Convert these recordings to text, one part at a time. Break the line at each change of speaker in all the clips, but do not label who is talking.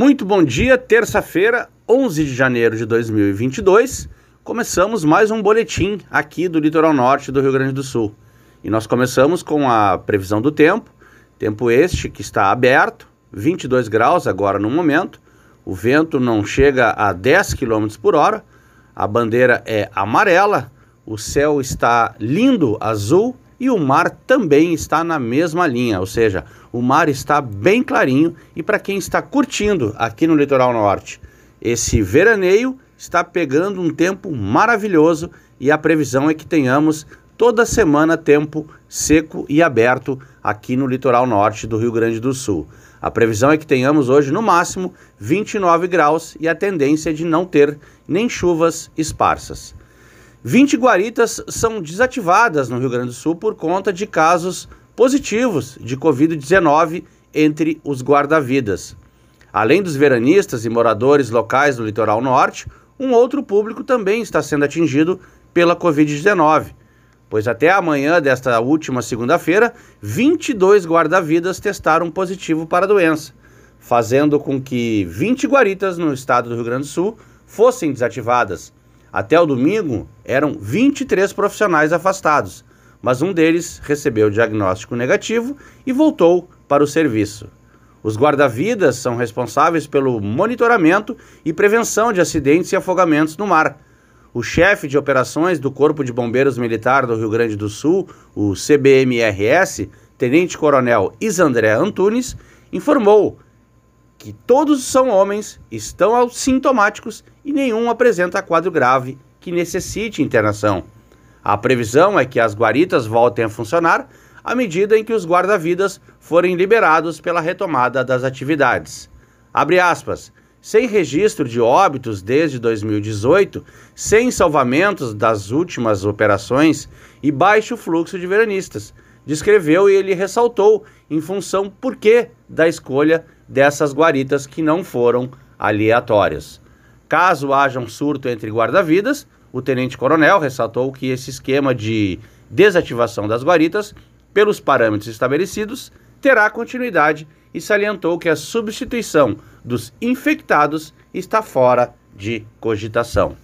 Muito bom dia, terça-feira, 11 de janeiro de 2022. Começamos mais um boletim aqui do litoral norte do Rio Grande do Sul. E nós começamos com a previsão do tempo, tempo este que está aberto, 22 graus agora no momento. O vento não chega a 10 km por hora, a bandeira é amarela, o céu está lindo, azul e o mar também está na mesma linha, ou seja, o mar está bem clarinho e para quem está curtindo aqui no litoral norte, esse veraneio está pegando um tempo maravilhoso e a previsão é que tenhamos toda semana tempo seco e aberto aqui no litoral norte do Rio Grande do Sul. A previsão é que tenhamos hoje no máximo 29 graus e a tendência é de não ter nem chuvas esparsas. 20 guaritas são desativadas no Rio Grande do Sul por conta de casos positivos de Covid-19 entre os guarda-vidas. Além dos veranistas e moradores locais do litoral norte, um outro público também está sendo atingido pela Covid-19, pois até amanhã desta última segunda-feira, 22 guarda-vidas testaram positivo para a doença, fazendo com que 20 guaritas no estado do Rio Grande do Sul fossem desativadas até o domingo, eram 23 profissionais afastados, mas um deles recebeu diagnóstico negativo e voltou para o serviço. Os guarda-vidas são responsáveis pelo monitoramento e prevenção de acidentes e afogamentos no mar. O chefe de operações do Corpo de Bombeiros Militar do Rio Grande do Sul, o CBMRS, Tenente Coronel Isandré Antunes, informou que todos são homens, estão sintomáticos e nenhum apresenta quadro grave que necessite internação. A previsão é que as guaritas voltem a funcionar à medida em que os guarda-vidas forem liberados pela retomada das atividades. Abre aspas. Sem registro de óbitos desde 2018, sem salvamentos das últimas operações e baixo fluxo de veranistas, descreveu e ele ressaltou em função por que da escolha dessas guaritas que não foram aleatórias. Caso haja um surto entre guarda-vidas, o tenente-coronel ressaltou que esse esquema de desativação das guaritas, pelos parâmetros estabelecidos, terá continuidade e salientou que a substituição dos infectados está fora de cogitação.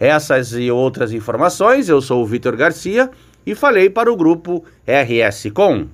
Essas e outras informações, eu sou o Vitor Garcia e falei para o grupo RS Com.